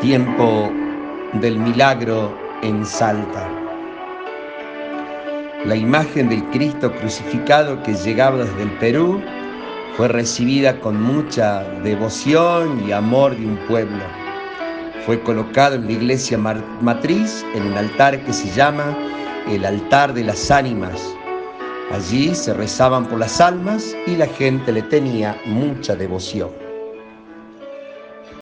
tiempo del milagro en Salta. La imagen del Cristo crucificado que llegaba desde el Perú fue recibida con mucha devoción y amor de un pueblo. Fue colocado en la iglesia matriz en un altar que se llama el altar de las ánimas. Allí se rezaban por las almas y la gente le tenía mucha devoción.